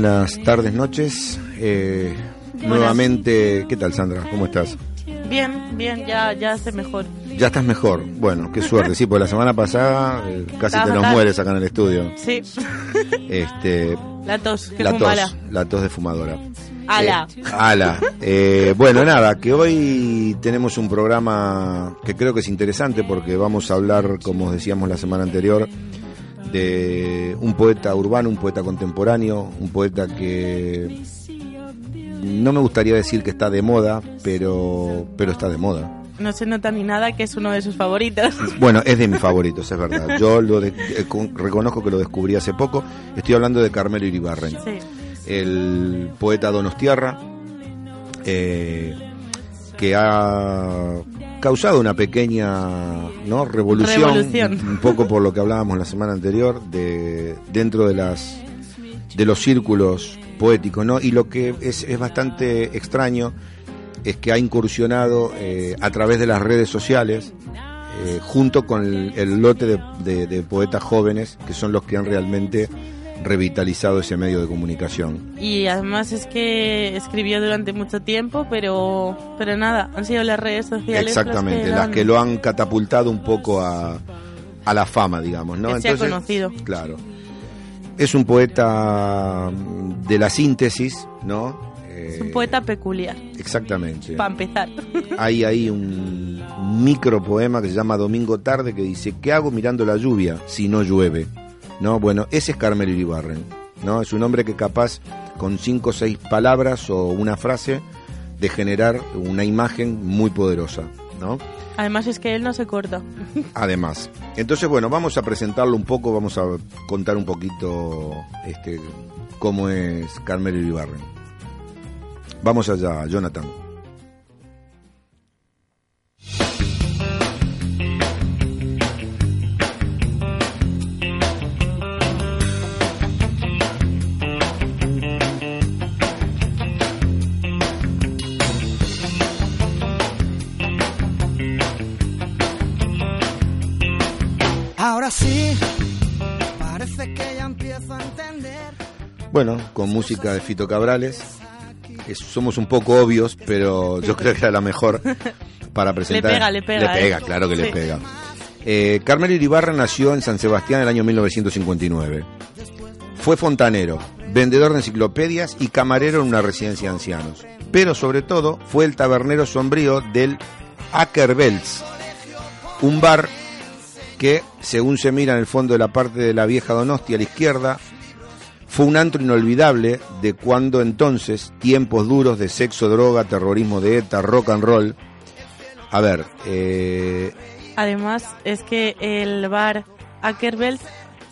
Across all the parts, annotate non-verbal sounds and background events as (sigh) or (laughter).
buenas tardes, noches. Eh, nuevamente, ¿qué tal Sandra? ¿Cómo estás? Bien, bien, ya, ya estoy mejor. Ya estás mejor. Bueno, qué suerte. Sí, porque la semana pasada eh, casi te nos mueres acá en el estudio. Sí. (laughs) Este, La tos, que la tos, la tos de fumadora. Ala. Eh, ala. Eh, bueno, nada, que hoy tenemos un programa que creo que es interesante porque vamos a hablar, como decíamos la semana anterior, de un poeta urbano, un poeta contemporáneo, un poeta que no me gustaría decir que está de moda, pero, pero está de moda. No se nota ni nada que es uno de sus favoritos. Bueno, es de mis favoritos, es verdad. Yo lo de- eh, con- reconozco que lo descubrí hace poco. Estoy hablando de Carmelo Iribarren. Sí. el poeta Donostiarra, eh, que ha causado una pequeña ¿no? revolución, Revolución. un poco por lo que hablábamos la semana anterior, de dentro de las de los círculos poéticos, ¿no? Y lo que es, es bastante extraño es que ha incursionado eh, a través de las redes sociales, eh, junto con el, el lote de, de- de poetas jóvenes, que son los que han realmente revitalizado ese medio de comunicación. Y además es que escribió durante mucho tiempo, pero pero nada, han sido las redes sociales Exactamente, las que lo han catapultado un poco a, a la fama, digamos, ¿no? Que sea conocido. Claro. Es un poeta de la síntesis, ¿no? Es un Eh, poeta peculiar, Exactamente. para empezar. (laughs) Hay ahí un micro poema que se llama Domingo Tarde que dice, ¿qué hago mirando la lluvia si no llueve? ¿No? Bueno, ese es Carmelo Iribarren, ¿no? Es un hombre que capaz con cinco o seis palabras o una frase de generar una imagen muy poderosa, ¿no? Además es que él no se corta. (laughs) Además. Entonces, bueno, vamos a presentarlo un poco, vamos a contar un poquito este, cómo es Carmelo Iribarren. Vamos allá, Jonathan. Ahora sí, parece que ya empiezo a entender. Bueno, con música de Fito Cabrales. Es- somos un poco obvios, pero yo creo que era la mejor para presentar. pega, le pega, Le pega, ¿eh? claro que le pega. Eh, Carmelo Iribarra nació en San Sebastián en el año 1959. Fue fontanero, vendedor de enciclopedias y camarero en una residencia de ancianos. Pero sobre todo fue el tabernero sombrío del Ackerbels, un bar que, según se mira en el fondo de la parte de la vieja Donosti a la izquierda, fue un antro inolvidable de cuando entonces, tiempos duros de sexo, droga, terrorismo de ETA, rock and roll. A ver, eh, Además es que el bar Ackerbelt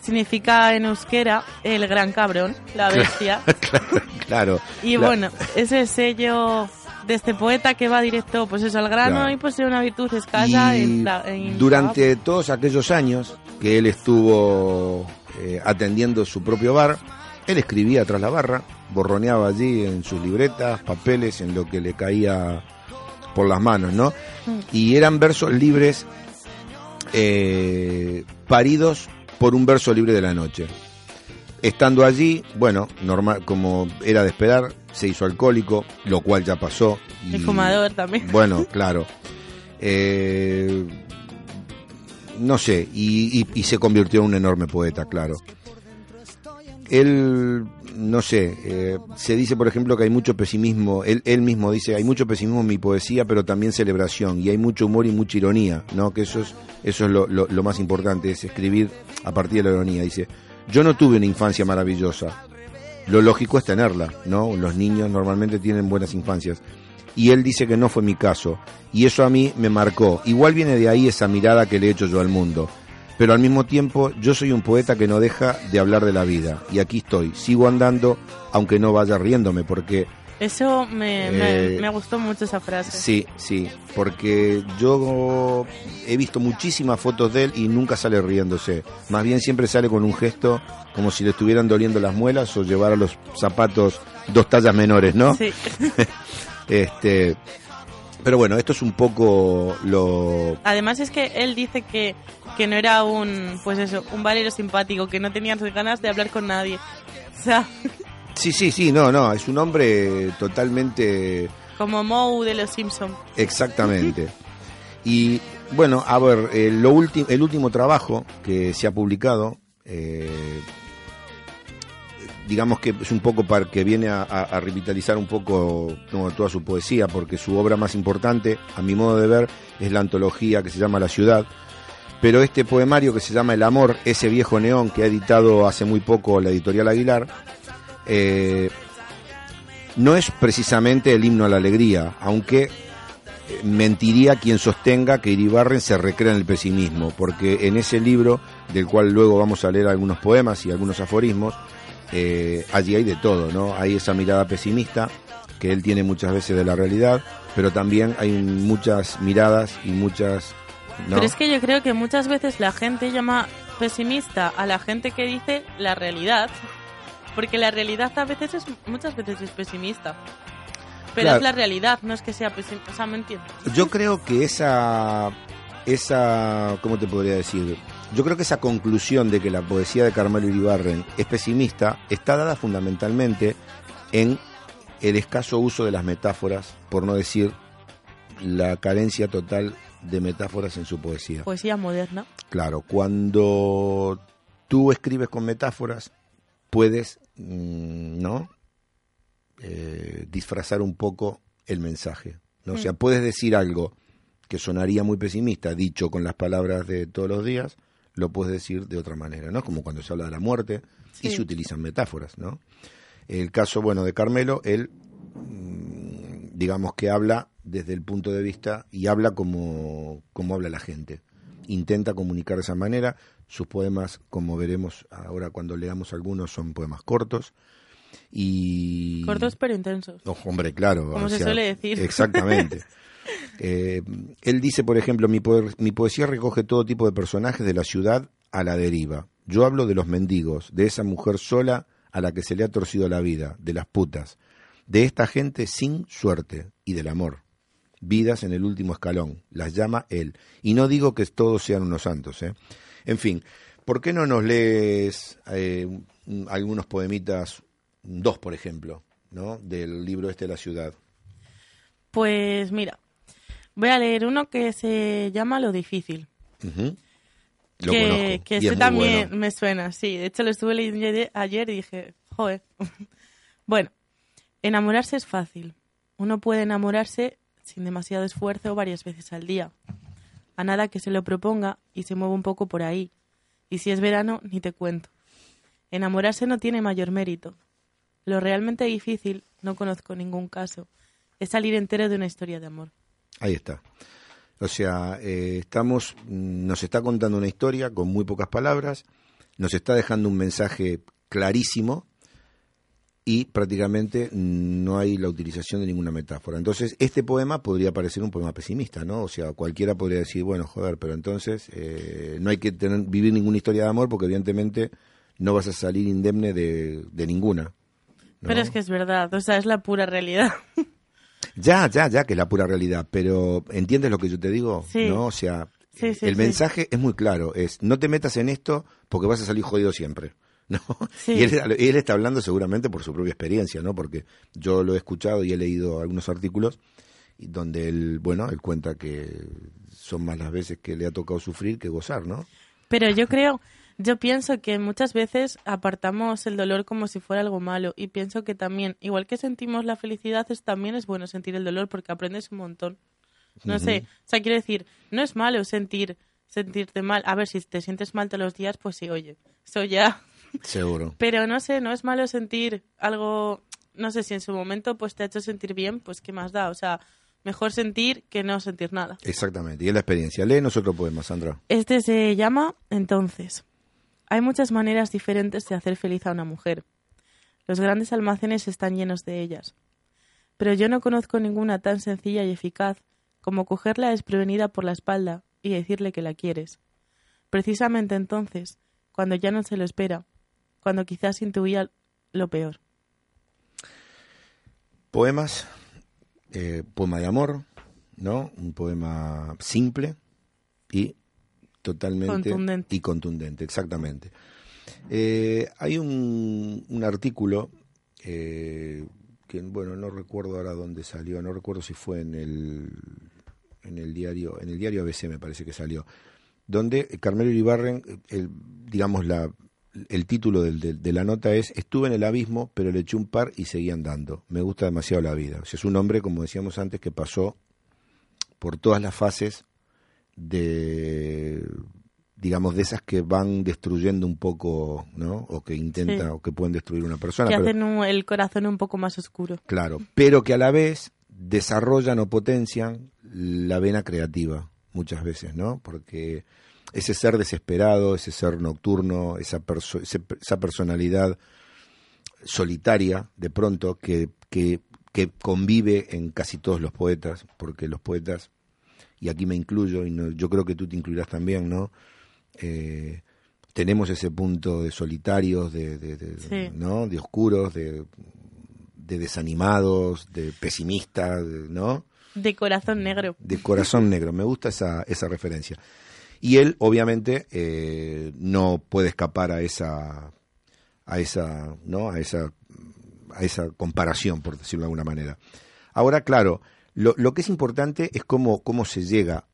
significa en euskera el gran cabrón, la bestia. (laughs) claro. Y la- bueno, ese sello de este poeta que va directo pues eso al grano Claro. y posee una virtud escasa en la- en- durante todos aquellos años que él estuvo eh, atendiendo su propio bar, él escribía tras la barra, borroneaba allí en sus libretas, papeles, en lo que le caía por las manos, ¿no? Y eran versos libres eh, paridos por un verso libre de la noche. Estando allí, bueno, normal, como era de esperar, se hizo alcohólico, lo cual ya pasó. y fumador también. Bueno, (laughs) claro. Eh, no sé, y, y- y se convirtió en un enorme poeta, claro. Él, no sé, eh, se dice, por ejemplo, que hay mucho pesimismo, él, él mismo dice, hay mucho pesimismo en mi poesía, pero también celebración, y hay mucho humor y mucha ironía, ¿no? Que eso es, eso es lo, lo- lo más importante, es escribir a partir de la ironía. Dice, yo no tuve una infancia maravillosa, lo lógico es tenerla, ¿no? Los niños normalmente tienen buenas infancias. Y él dice que no fue mi caso. Y eso a mí me marcó. Igual viene de ahí esa mirada que le he hecho yo al mundo. Pero al mismo tiempo yo soy un poeta que no deja de hablar de la vida. Y aquí estoy, sigo andando, aunque no vaya riéndome, porque Eso me, me- Eh, me gustó mucho esa frase. sí, sí, porque yo he visto muchísimas fotos de él y nunca sale riéndose. Más bien siempre sale con un gesto como si le estuvieran doliendo las muelas o llevara los zapatos dos tallas menores, ¿no? Sí. (laughs) Este, Pero bueno, esto es un poco lo... Además es que él dice que, que no era un, pues eso, un valero simpático, que no tenía ganas de hablar con nadie. (laughs) O sea, Sí, sí, sí, no, no, es un hombre totalmente... como Moe de los Simpson. Exactamente. Y bueno, a ver, eh, lo el último trabajo que se ha publicado, eh, digamos que es un poco para que viene a, a- a revitalizar un poco toda su poesía, porque su obra más importante, a mi modo de ver, es la antología que se llama La Ciudad. Pero este poemario que se llama El Amor, ese viejo neón que ha editado hace muy poco la editorial Aguilar, eh, no es precisamente el himno a la alegría, aunque eh, mentiría quien sostenga que Iribarren se recrea en el pesimismo, porque en ese libro, del cual luego vamos a leer algunos poemas y algunos aforismos, eh, allí hay de todo, ¿no? Hay esa mirada pesimista que él tiene muchas veces de la realidad, pero también hay muchas miradas y muchas... Pero es que yo creo que muchas veces la gente llama pesimista a la gente que dice la realidad, porque la realidad a veces es, muchas veces es pesimista. Pero Claro. es la realidad, no es que sea pesimista, o sea, ¿me entiendes? Yo creo que esa, esa, ¿cómo te podría decir? Yo creo que esa conclusión de que la poesía de Carmelo Iribarren es pesimista está dada fundamentalmente en el escaso uso de las metáforas, por no decir la carencia total de metáforas en su poesía. Poesía moderna. Claro, cuando tú escribes con metáforas, puedes, ¿no? Eh, disfrazar un poco el mensaje. ¿no? O sea, puedes decir algo que sonaría muy pesimista, dicho con las palabras de todos los días, lo puedes decir de otra manera, ¿no? Como cuando se habla de la muerte y se utilizan metáforas, ¿no? El caso, bueno, de Carmelo, él, mm, digamos que habla desde el punto de vista y habla como, como habla la gente. Intenta comunicar de esa manera. Sus poemas, como veremos ahora cuando leamos algunos, son poemas cortos. Y... Cortos pero intensos. Oh, hombre, claro. Como o se suele decir. Exactamente. (laughs) Eh, él dice, por ejemplo, mi, mi poesía recoge todo tipo de personajes de la ciudad a la deriva. Yo hablo de los mendigos, de esa mujer sola a la que se le ha torcido la vida, de las putas, de esta gente sin suerte y del amor. Vidas en el último escalón, las llama él. Y no digo que todos sean unos santos. ¿eh? En fin, ¿por qué no nos lees eh, un- algunos poemitas, dos por ejemplo, ¿no? del libro este de la ciudad? Pues mira, voy a leer uno que se llama Lo difícil. Lo que, conozco. que este también bueno. me suena, sí. De hecho, lo estuve leyendo ayer- ayer y dije, joder. (laughs) bueno, enamorarse es fácil. Uno puede enamorarse sin demasiado esfuerzo varias veces al día. A nada que se lo proponga y se mueva un poco por ahí. Y si es verano, ni te cuento. Enamorarse no tiene mayor mérito. Lo realmente difícil, no conozco ningún caso, es salir entero de una historia de amor. Ahí está. O sea, eh, estamos, nos está contando una historia con muy pocas palabras, nos está dejando un mensaje clarísimo y prácticamente no hay la utilización de ninguna metáfora. Entonces, este poema podría parecer un poema pesimista, ¿no? O sea, cualquiera podría decir, bueno, joder, pero entonces eh, no hay que tener, vivir ninguna historia de amor porque evidentemente no vas a salir indemne de, de ninguna. ¿no? Pero es que es verdad, o sea, es la pura realidad. (laughs) Ya, ya, ya, que es la pura realidad, pero ¿entiendes lo que yo te digo? Sí. ¿No? O sea, Sí, sí, el mensaje es muy claro, es no te metas en esto porque vas a salir jodido siempre. (laughs) ¿No? Sí. Y él, él está hablando seguramente por su propia experiencia, ¿no? Porque yo lo he escuchado y he leído algunos artículos y donde él, bueno, él cuenta que son más las veces que le ha tocado sufrir que gozar, ¿no? Pero yo creo, yo pienso que muchas veces apartamos el dolor como si fuera algo malo y pienso que también, igual que sentimos la felicidad, es, también es bueno sentir el dolor porque aprendes un montón. No sé, o sea, quiero decir, no es malo sentir sentirte mal. A ver, si te sientes mal todos los días, pues sí, oye, eso ya. Seguro. Pero no sé, no es malo sentir algo, no sé, si en su momento pues te ha hecho sentir bien, pues qué más da. O sea, mejor sentir que no sentir nada. Exactamente. Y es la experiencia. Léenos otro poema, Sandra. Este se llama Entonces. Hay muchas maneras diferentes de hacer feliz a una mujer. Los grandes almacenes están llenos de ellas. Pero yo no conozco ninguna tan sencilla y eficaz como cogerla desprevenida por la espalda y decirle que la quieres. Precisamente entonces, cuando ya no se lo espera, cuando quizás intuía lo peor. Poemas, eh, poema de amor, ¿no? Un poema simple y totalmente Contundente. y contundente, exactamente. Eh, hay un, un artículo eh, que, bueno, no recuerdo ahora dónde salió, no recuerdo si fue en el en el diario en el diario ABC me parece que salió, donde Carmelo Iribarren, el, digamos la el título del- de la nota es Estuve en el abismo, pero le eché un par y seguí andando. Me gusta demasiado la vida. O sea, es un hombre, como decíamos antes, que pasó por todas las fases de, digamos, de esas que van destruyendo un poco, ¿no? O que intentan, Sí. o que pueden destruir una persona. que pero- hacen un- el corazón un poco más oscuro. Claro, pero que a la vez desarrollan o potencian la vena creativa muchas veces, ¿no? Porque ese ser desesperado, ese ser nocturno, esa, perso- ese- esa personalidad solitaria, de pronto, que, que, que convive en casi todos los poetas, porque los poetas, y aquí me incluyo, y no- yo creo que tú te incluirás también, ¿no? Eh, tenemos ese punto de solitarios, de, de- de- Sí. ¿no? de oscuros, de, de desanimados, de pesimistas, ¿no? De corazón negro. De corazón negro. Me gusta esa, esa referencia. Y él, obviamente, eh, no puede escapar a esa, a esa, ¿no? A esa, a esa comparación, por decirlo de alguna manera. Ahora, claro, lo, lo que es importante es cómo, cómo se llega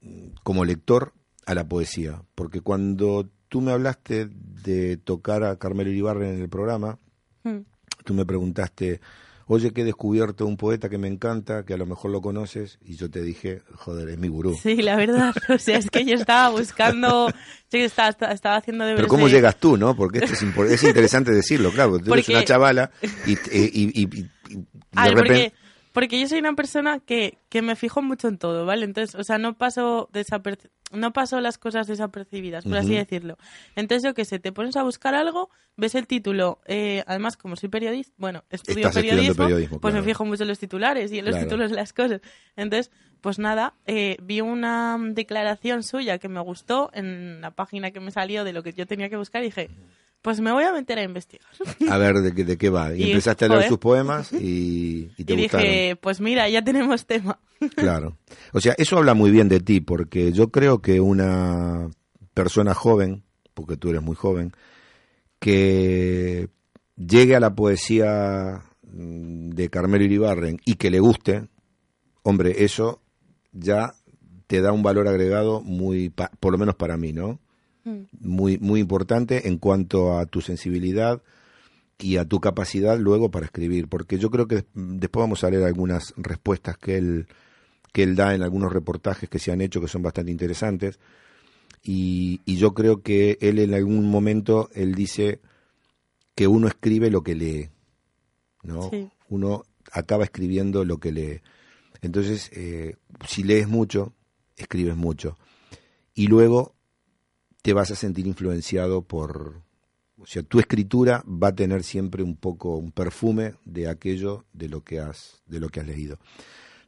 mm, como lector a la poesía. Porque cuando tú me hablaste de tocar a Carmelo Iribarren en el programa, Mm. tú me preguntaste, oye, que he descubierto un poeta que me encanta, que a lo mejor lo conoces, y yo te dije, joder, es mi gurú. Sí, la verdad. (laughs) O sea, es que yo estaba buscando. Sí, estaba, estaba, haciendo deberes. Pero ¿cómo de- llegas tú, no? Porque esto es, impor- es interesante decirlo, claro, porque tú eres una chavala (laughs) y, y, y- y- y de A ver, repente... porque, porque yo soy una persona que, que me fijo mucho en todo, ¿vale? Entonces, o sea, no paso, desaperci- no paso las cosas desapercibidas, por así decirlo. Entonces, yo que sé, te pones a buscar algo, ves el título, eh, además, como soy periodista, bueno, estudio periodismo, periodismo, pues claro. me fijo mucho en los titulares y en los Claro. títulos de las cosas. Entonces, pues nada, eh, vi una mm, declaración suya que me gustó en la página que me salió de lo que yo tenía que buscar y dije, pues me voy a meter a investigar. A ver de qué, de qué va. Y, (laughs) Y, empezaste a leer joder. sus poemas y, y te y gustaron. dije, pues mira, ya tenemos tema. Claro. O sea, eso habla muy bien de ti, porque yo creo que una persona joven, porque tú eres muy joven, que llegue a la poesía mm, de Carmelo Iribarren y que le guste, hombre, eso ya te da un valor agregado muy, por lo menos para mí, ¿no? Muy, muy importante en cuanto a tu sensibilidad y a tu capacidad luego para escribir, porque yo creo que des- después vamos a leer algunas respuestas que él que él da en algunos reportajes que se han hecho que son bastante interesantes y, y yo creo que él en algún momento él dice que uno escribe lo que lee, ¿no? Sí. Uno acaba escribiendo lo que lee. Entonces, eh, si lees mucho, escribes mucho. Y luego te vas a sentir influenciado por... O sea, tu escritura va a tener siempre un poco un perfume de aquello de lo que has, de lo que has leído.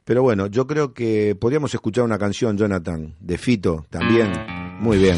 Pero bueno, yo creo que podríamos escuchar una canción, Jonathan, de Fito también. Muy bien.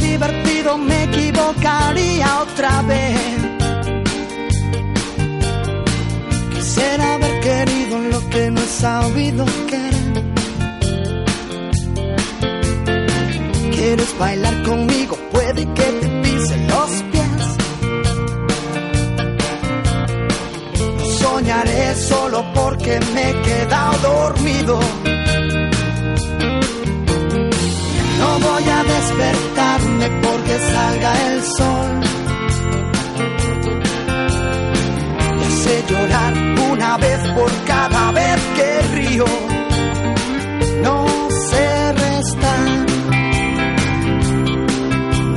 Divertido, me equivocaría otra vez. Quisiera haber querido lo que no he sabido querer. ¿Quieres bailar conmigo? Puede que te pise los pies. Soñaré solo porque me he quedado dormido. No voy a despertarme porque salga el sol. Y sé llorar una vez por cada vez que río. No sé restar.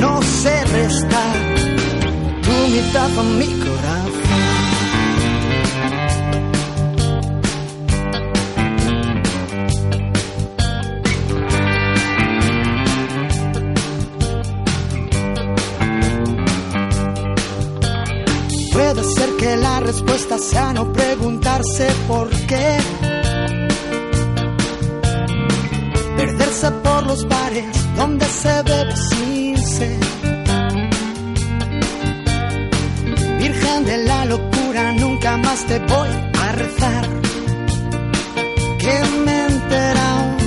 No sé restar. Tu mitad con mi respuesta sea no preguntarse por qué. Perderse por los bares donde se bebe sin sed. Virgen de la locura, nunca más te voy a rezar. Que me enterado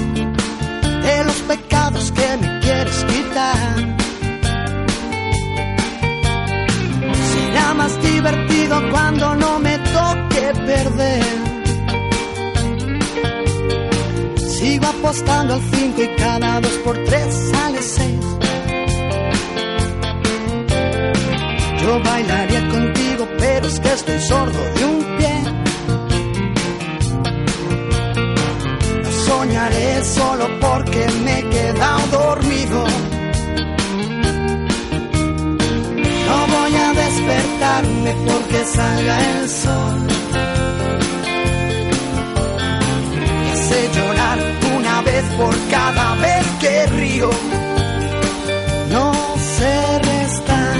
de los pecados que me quieres quitar. Será más divertido cuando no me perder. Sigo apostando al 5 y cada 2 por 3 sale 6. Yo bailaría contigo, pero es que estoy sordo de un pie. No soñaré solo porque me he quedado dormido. No voy a despertarme porque salga el sol. Por cada vez que río. No sé restar,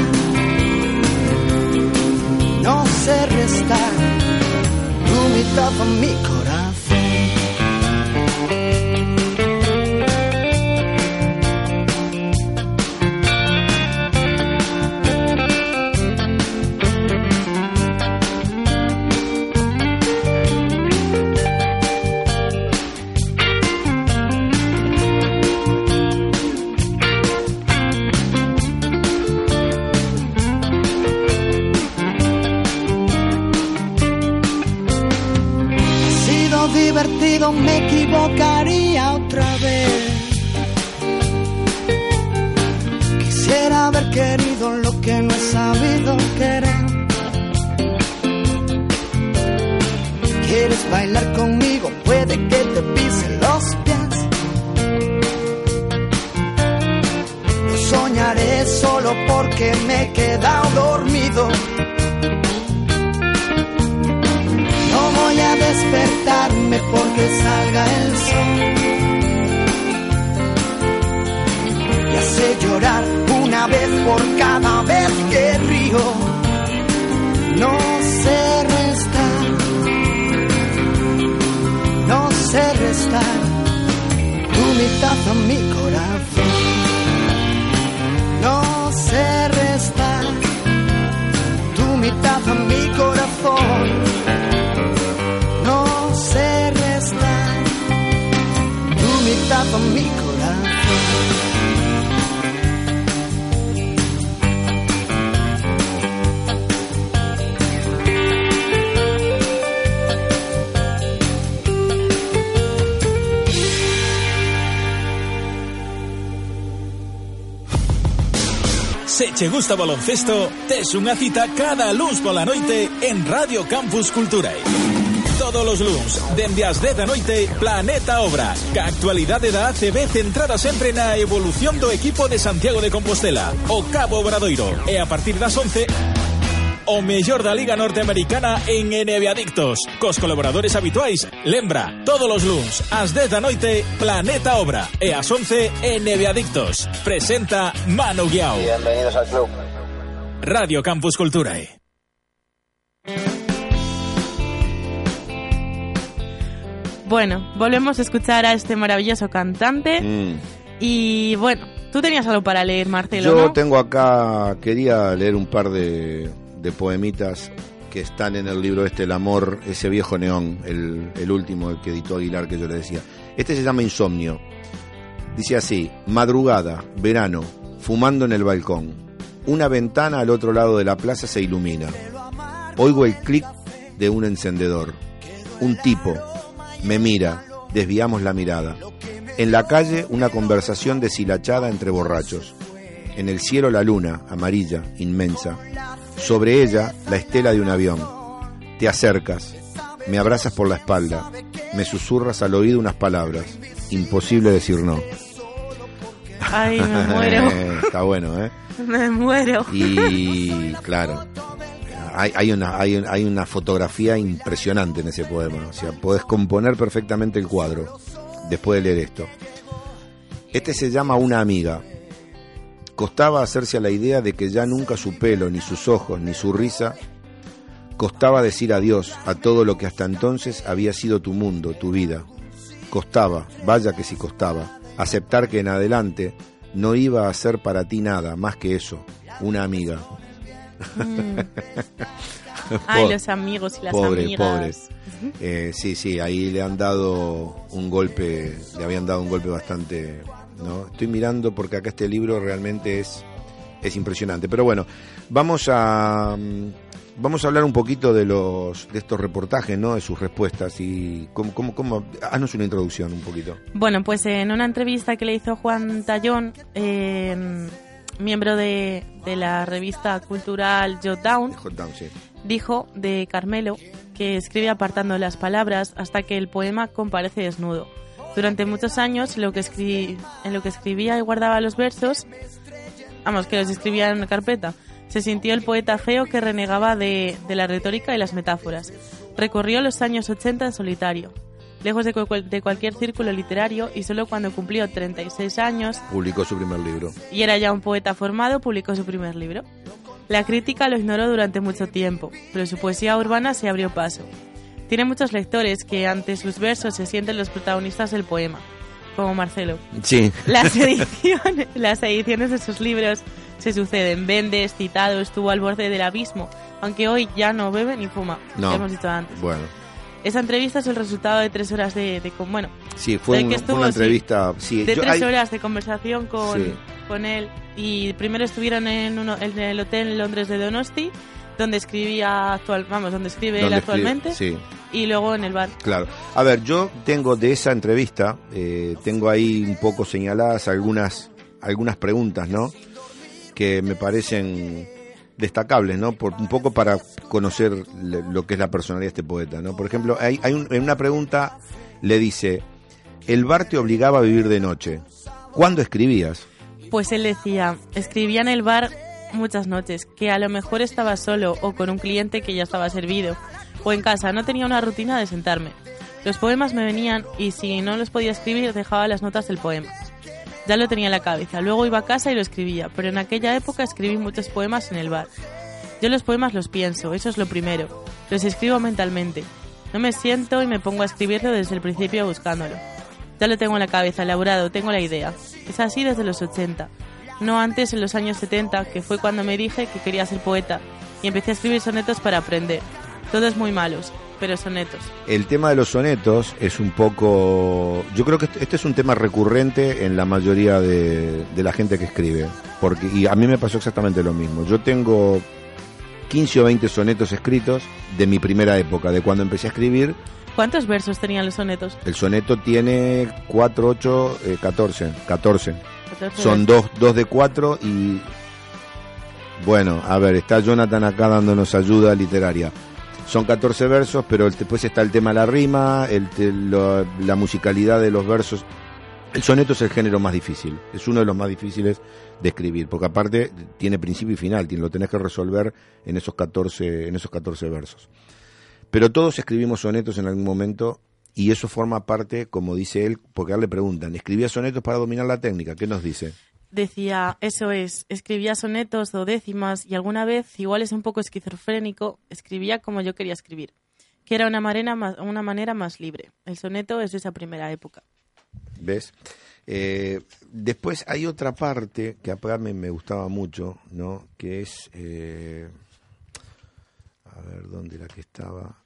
no sé restar tu mitad mi corazón. che gusta baloncesto, tes unha cita cada luns pola noite en Radio Campus Culturae. Todos os luns, dende as 10 da noite, Planeta Obras, ca actualidade da ACB centrada sempre na evolución do equipo de Santiago de Compostela, o Cabo Obradoiro, e a partir das 11, o mellor da Liga Norteamericana en NBA Adictos. Cos colaboradores habituais, lembra, todos os luns, ás 10 da noite, Planeta Obra. E ás 11, NBA Adictos. Presenta Manu Guiao. Bienvenidos al club. Radio Campus Culturae. Bueno, volvemos a escuchar a este maravilloso cantante. Mm. Y bueno, tú tenías algo para leer, Marcelo, Yo ¿no? tengo acá, quería leer un par de, de poemitas que están en el libro este, El Amor, ese viejo neón, el, el último el que editó Aguilar que yo le decía. Este se llama Insomnio. Dice así, madrugada, verano, fumando en el balcón. Una ventana al otro lado de la plaza se ilumina. Oigo el clic de un encendedor. Un tipo me mira, desviamos la mirada. En la calle una conversación deshilachada entre borrachos. En el cielo la luna, amarilla, inmensa. Sobre ella la estela de un avión. Te acercas, me abrazas por la espalda, me susurras al oído unas palabras. Imposible decir no. Ay, me (laughs) muero. Está bueno, ¿eh? me muero. Y claro, hay, hay, una, hay, hay una fotografía impresionante en ese poema. O sea, podés componer perfectamente el cuadro después de leer esto. Este se llama Una amiga. Costaba hacerse a la idea de que ya nunca su pelo, ni sus ojos, ni su risa, costaba decir adiós a todo lo que hasta entonces había sido tu mundo, tu vida. Costaba, vaya que sí costaba, aceptar que en adelante no iba a ser para ti nada más que eso, una amiga. Mm. (laughs) Ay, los amigos y las pobre, amigas. pobre. Eh, sí, sí, ahí le han dado un golpe, le habían dado un golpe bastante, ¿no? Estoy mirando porque acá este libro realmente es, es impresionante. Pero bueno, vamos a mm, vamos a hablar un poquito de los de estos reportajes, ¿no? De sus respuestas y cómo, cómo, cómo haznos una introducción un poquito. Bueno, pues en una entrevista que le hizo Juan Tallón, eh, miembro de, de la revista cultural Jot Down, Hot Down, sí. dijo de Carmelo que escribe apartando las palabras hasta que el poema comparece desnudo. Durante muchos años lo que escri- en lo que escribía y guardaba los versos, vamos, que los escribía en una carpeta, se sintió el poeta feo que renegaba de, de la retórica y las metáforas. Recorrió los años 80 en solitario, lejos de, de cualquier círculo literario y solo cuando cumplió 36 años Publicó su primer libro. y era ya un poeta formado, publicó su primer libro. La crítica lo ignoró durante mucho tiempo, pero su poesía urbana se abrió paso. Tiene muchos lectores que ante sus versos se sienten los protagonistas del poema, como Marcelo. Sí. Las (laughs) ediciones, las ediciones de sus libros se suceden. Vende, es citado, estuvo al borde del abismo, aunque hoy ya no bebe ni fuma, No. hemos dicho antes. Bueno, Esa entrevista es el resultado de tres horas de, de con- bueno, sí, fue, un- que fue estuvo, una sí. entrevista. Sí, de yo- tres hay- horas de conversación con, Sí. con él. Y primero estuvieron en, uno, en el hotel en Londres de Donosti, donde escribía actual, vamos, donde escribe él escribe- actualmente, Sí. y luego en el bar. Claro. A ver, yo tengo de esa entrevista, eh, tengo ahí un poco señaladas algunas, algunas preguntas, ¿no? Que me parecen destacables, ¿no? Por, un poco para conocer le- lo que es la personalidad de este poeta, ¿no? Por ejemplo, hay, hay un- en una pregunta le dice, el bar te obligaba a vivir de noche. ¿Cuándo escribías? Pues él decía, escribía en el bar muchas noches, que a lo mejor estaba solo o con un cliente que ya estaba servido, o en casa, no tenía una rutina de sentarme. Los poemas me venían y si no los podía escribir dejaba las notas del poema. Ya lo tenía en la cabeza, luego iba a casa y lo escribía, pero en aquella época escribí muchos poemas en el bar. Yo los poemas los pienso, eso es lo primero, los escribo mentalmente. No me siento y me pongo a escribirlo desde el principio buscándolo. Ya lo tengo en la cabeza, elaborado, tengo la idea. Es así desde los 80. No antes en los años 70, que fue cuando me dije que quería ser poeta y empecé a escribir sonetos para aprender. Todos muy malos, pero sonetos. El tema de los sonetos es un poco... Yo creo que este- es un tema recurrente en la mayoría de, de la gente que escribe. Porque, y a mí me pasó exactamente lo mismo. Yo tengo 15 o 20 sonetos escritos de mi primera época, de cuando empecé a escribir. ¿Cuántos versos tenían los sonetos? El soneto tiene 4, 8, 14. 14. 14 Son dos, dos de cuatro y... Bueno, a ver, está Jonathan acá dándonos ayuda literaria. Son 14 versos, pero después está el tema de la rima, el, la musicalidad de los versos. El soneto es el género más difícil, es uno de los más difíciles de escribir, porque aparte tiene principio y final, lo tenés que resolver en esos 14, en esos 14 versos. Pero todos escribimos sonetos en algún momento y eso forma parte, como dice él, porque a él le preguntan, ¿escribía sonetos para dominar la técnica? ¿Qué nos dice? Decía, eso es, escribía sonetos o décimas y alguna vez, igual es un poco esquizofrénico, escribía como yo quería escribir, que era una una manera más libre. El soneto es de esa primera época. ¿Ves? Eh, después hay otra parte que a mí me gustaba mucho, ¿no? Que es... eh, a ver, ¿dónde era que estaba?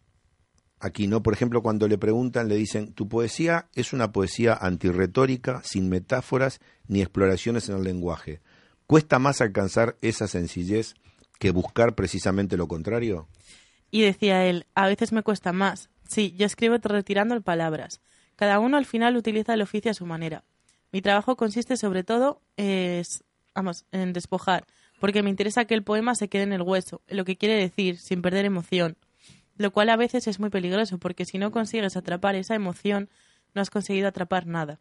Aquí, ¿no? Por ejemplo, cuando le preguntan, le dicen, tu poesía es una poesía antirretórica, sin metáforas ni exploraciones en el lenguaje. ¿Cuesta más alcanzar esa sencillez que buscar precisamente lo contrario? Y decía él, a veces me cuesta más. Sí, yo escribo retirando palabras. Cada uno al final utiliza el oficio a su manera. Mi trabajo consiste sobre todo es, vamos, en despojar, porque me interesa que el poema se quede en el hueso, en lo que quiere decir, sin perder emoción. Lo cual a veces es muy peligroso, porque si no consigues atrapar esa emoción, no has conseguido atrapar nada.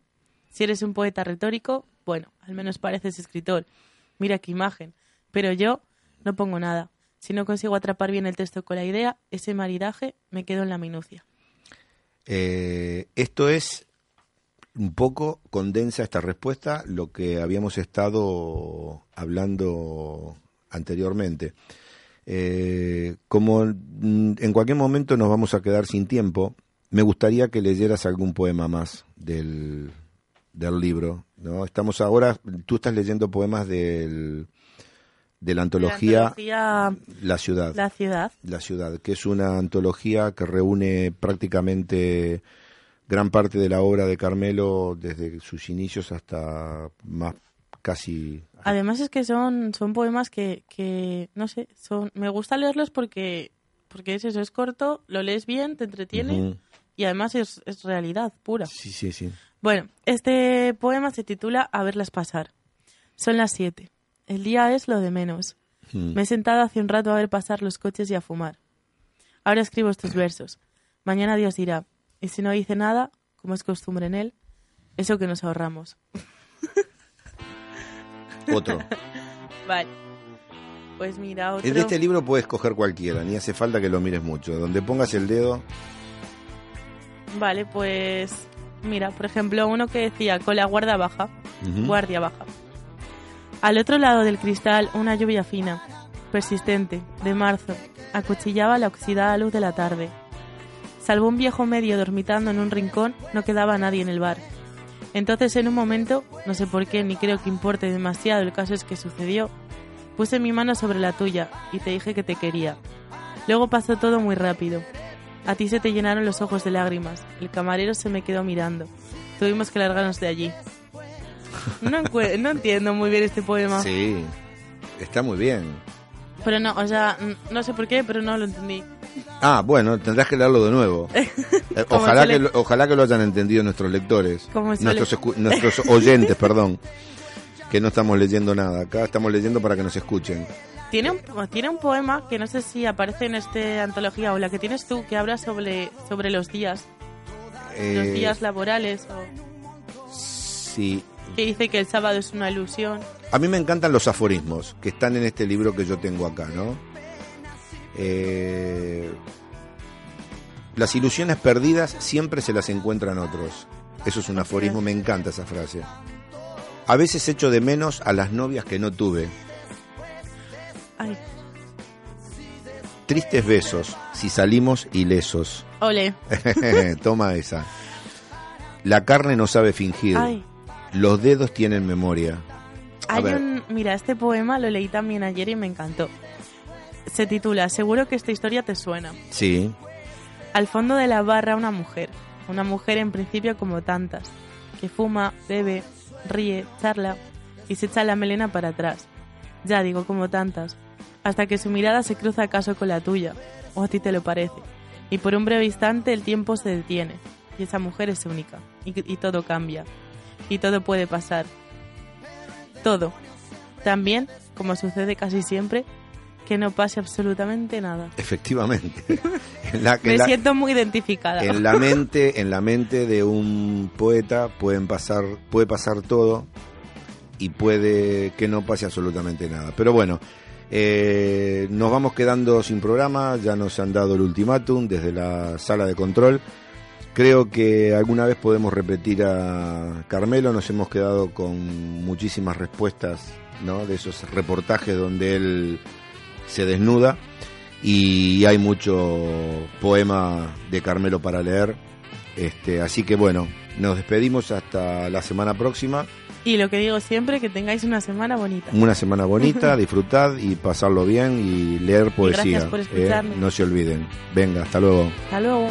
Si eres un poeta retórico, bueno, al menos pareces escritor. Mira qué imagen. Pero yo no pongo nada. Si no consigo atrapar bien el texto con la idea, ese maridaje me quedo en la minucia. Eh, esto es un poco condensa esta respuesta lo que habíamos estado hablando anteriormente. Eh, como en cualquier momento nos vamos a quedar sin tiempo, me gustaría que leyeras algún poema más del, del libro. ¿no? Estamos ahora, tú estás leyendo poemas del, de la antología, La antología La Ciudad. La ciudad. La Ciudad, que es una antología que reúne prácticamente gran parte de la obra de Carmelo desde sus inicios hasta más casi Además es que son, son poemas que, que, no sé, son me gusta leerlos porque, porque es eso, es corto, lo lees bien, te entretiene y además es, es realidad pura. Sí, sí, sí. Bueno, este poema se titula A verlas pasar. Son las siete. El día es lo de menos. Mm. Me he sentado hace un rato a ver pasar los coches y a fumar. Ahora escribo estos versos. Mañana Dios dirá. Y si no dice nada, como es costumbre en él, eso que nos ahorramos. (laughs) Otro. Vale. Pues mira, otro. El de este libro puedes coger cualquiera, ni hace falta que lo mires mucho. Donde pongas el dedo, Vale, pues mira, por ejemplo, uno que decía con la guardia baja, guardia baja. Al otro lado del cristal, una lluvia fina, persistente, de marzo, acuchillaba la oxidada luz de la tarde. Salvo un viejo medio dormitando en un rincón, no quedaba nadie en el bar. Entonces, en un momento, no sé por qué ni creo que importe demasiado, el caso es que sucedió, puse mi mano sobre la tuya y te dije que te quería. Luego pasó todo muy rápido. A ti se te llenaron los ojos de lágrimas. El camarero se me quedó mirando. Tuvimos que largarnos de allí. No, no entiendo muy bien este poema. sí, está muy bien. Pero no, o sea, no sé por qué, pero no lo entendí. Ah, bueno, tendrás que leerlo de nuevo. (laughs) Eh, ojalá, suele- que, lo- ojalá que lo hayan entendido nuestros lectores, nuestros, nuestros oyentes, perdón, que no estamos leyendo nada. Acá estamos leyendo para que nos escuchen. Tiene un, tiene un poema que no sé si aparece en esta antología o la que tienes tú, que habla sobre, sobre los días, los Eh, días laborales, o Sí. Que dice que el sábado es una ilusión. A mí me encantan los aforismos que están en este libro que yo tengo acá, ¿no? Eh, las ilusiones perdidas siempre se las encuentran otros. Eso es un aforismo, me encanta esa frase. A veces echo de menos a las novias que no tuve. Ay, Tristes besos si salimos ilesos. ole, (laughs) Toma esa. La carne no sabe fingir. ay. Los dedos tienen memoria. A Hay ver. un, mira, este poema lo leí también ayer y me encantó. Se titula Seguro que esta historia te suena. Sí. Al fondo de la barra una mujer, una mujer en principio como tantas, que fuma, bebe, ríe, charla y se echa la melena para atrás. Ya digo, como tantas, hasta que su mirada se cruza acaso con la tuya, o a ti te lo parece, y por un breve instante el tiempo se detiene, y esa mujer es única, y, y todo cambia, y todo puede pasar. Todo. También, como sucede casi siempre, que no pase absolutamente nada. Efectivamente. (laughs) En la- en Me la- siento muy identificada. en la (laughs) mente en la mente de un poeta pueden pasar puede pasar todo y puede que no pase absolutamente nada pero bueno eh, nos vamos quedando sin programa ya nos han dado el ultimátum desde la sala de control creo que alguna vez podemos repetir a Carmelo nos hemos quedado con muchísimas respuestas ¿no? de esos reportajes donde él se desnuda y hay mucho poema de Carmelo para leer. Este, así que bueno, nos despedimos hasta la semana próxima. Y lo que digo siempre, que tengáis una semana bonita. Una semana bonita, (laughs) disfrutad y pasarlo bien y leer poesía. gracias por ¿eh? escucharme. No se olviden. Venga, hasta luego. Hasta luego.